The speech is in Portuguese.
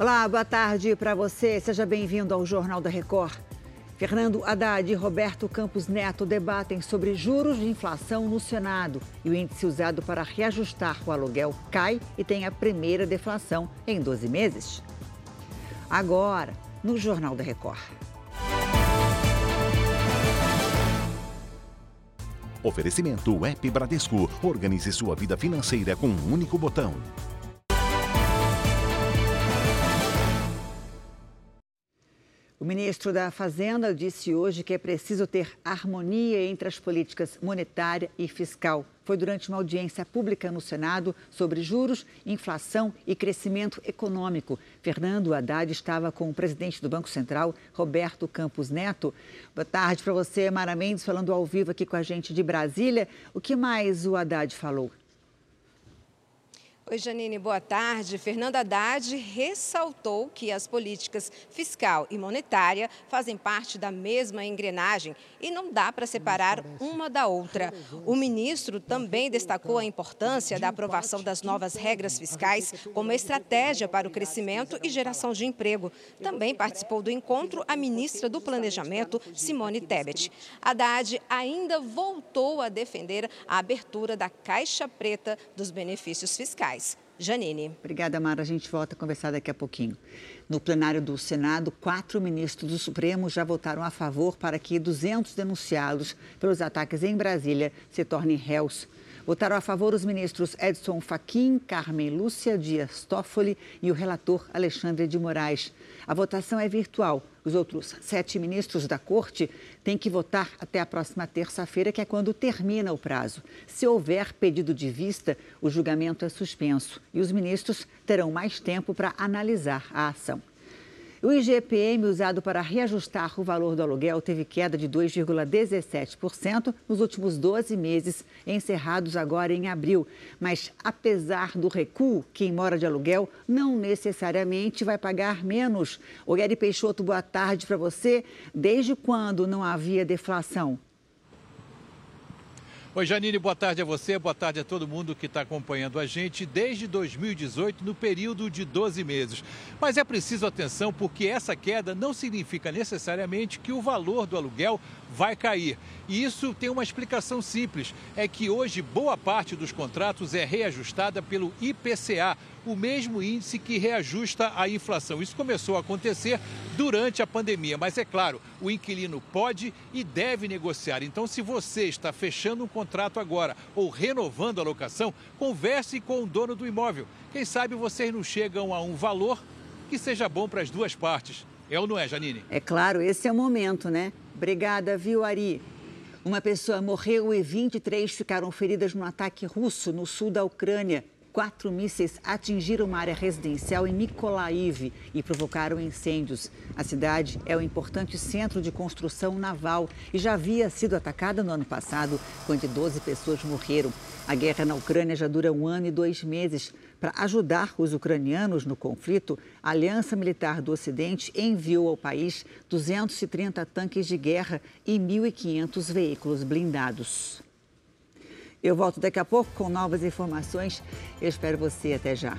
Olá, boa tarde para você. Seja bem-vindo ao Jornal da Record. Fernando Haddad e Roberto Campos Neto debatem sobre juros de inflação no Senado e o índice usado para reajustar o aluguel cai e tem a primeira deflação em 12 meses. Agora, no Jornal da Record. Oferecimento App Bradesco. Organize sua vida financeira com um único botão. O ministro da Fazenda disse hoje que é preciso ter harmonia entre as políticas monetária e fiscal. Foi durante uma audiência pública no Senado sobre juros, inflação e crescimento econômico. Fernando Haddad estava com o presidente do Banco Central, Roberto Campos Neto. Boa tarde para você, Mara Mendes, falando ao vivo aqui com a gente de Brasília. O que mais o Haddad falou? Oi, Janine, boa tarde. Fernando Haddad ressaltou que as políticas fiscal e monetária fazem parte da mesma engrenagem e não dá para separar uma da outra. O ministro também destacou a importância da aprovação das novas regras fiscais como estratégia para o crescimento e geração de emprego. Também participou do encontro a ministra do Planejamento, Simone Tebet. Haddad ainda voltou a defender a abertura da caixa preta dos benefícios fiscais. Janine. Obrigada, Mara. A gente volta a conversar daqui a pouquinho. No plenário do Senado, quatro ministros do Supremo já votaram a favor para que 200 denunciados pelos ataques em Brasília se tornem réus. Votaram a favor os ministros Edson Fachin, Carmen Lúcia Dias Toffoli e o relator Alexandre de Moraes. A votação é virtual. Os outros sete ministros da Corte têm que votar até a próxima terça-feira, que é quando termina o prazo. Se houver pedido de vista, o julgamento é suspenso e os ministros terão mais tempo para analisar a ação. O IGPM usado para reajustar o valor do aluguel teve queda de 2,17% nos últimos 12 meses, encerrados agora em abril. Mas, apesar do recuo, quem mora de aluguel não necessariamente vai pagar menos. Gary Peixoto, boa tarde para você. Desde quando não havia deflação? Oi, Janine, boa tarde a você, boa tarde a todo mundo que está acompanhando a gente desde 2018, no período de 12 meses. Mas é preciso atenção porque essa queda não significa necessariamente que o valor do aluguel vai cair. E isso tem uma explicação simples: é que hoje boa parte dos contratos é reajustada pelo IPCA, o mesmo índice que reajusta a inflação. Isso começou a acontecer durante a pandemia, mas é claro, o inquilino pode e deve negociar. Então, se você está fechando um contrato agora ou renovando a locação, converse com o dono do imóvel. Quem sabe vocês não chegam a um valor que seja bom para as duas partes. É ou não é, Janine? É claro, esse é o momento, né? Obrigada, viu, Ari? Uma pessoa morreu e 23 ficaram feridas no ataque russo no sul da Ucrânia. Quatro mísseis atingiram uma área residencial em Mykolaiv e provocaram incêndios. A cidade é um importante centro de construção naval e já havia sido atacada no ano passado, quando 12 pessoas morreram. A guerra na Ucrânia já dura um ano e dois meses. Para ajudar os ucranianos no conflito, a Aliança Militar do Ocidente enviou ao país 230 tanques de guerra e 1.500 veículos blindados. Eu volto daqui a pouco com novas informações. Eu espero você até já.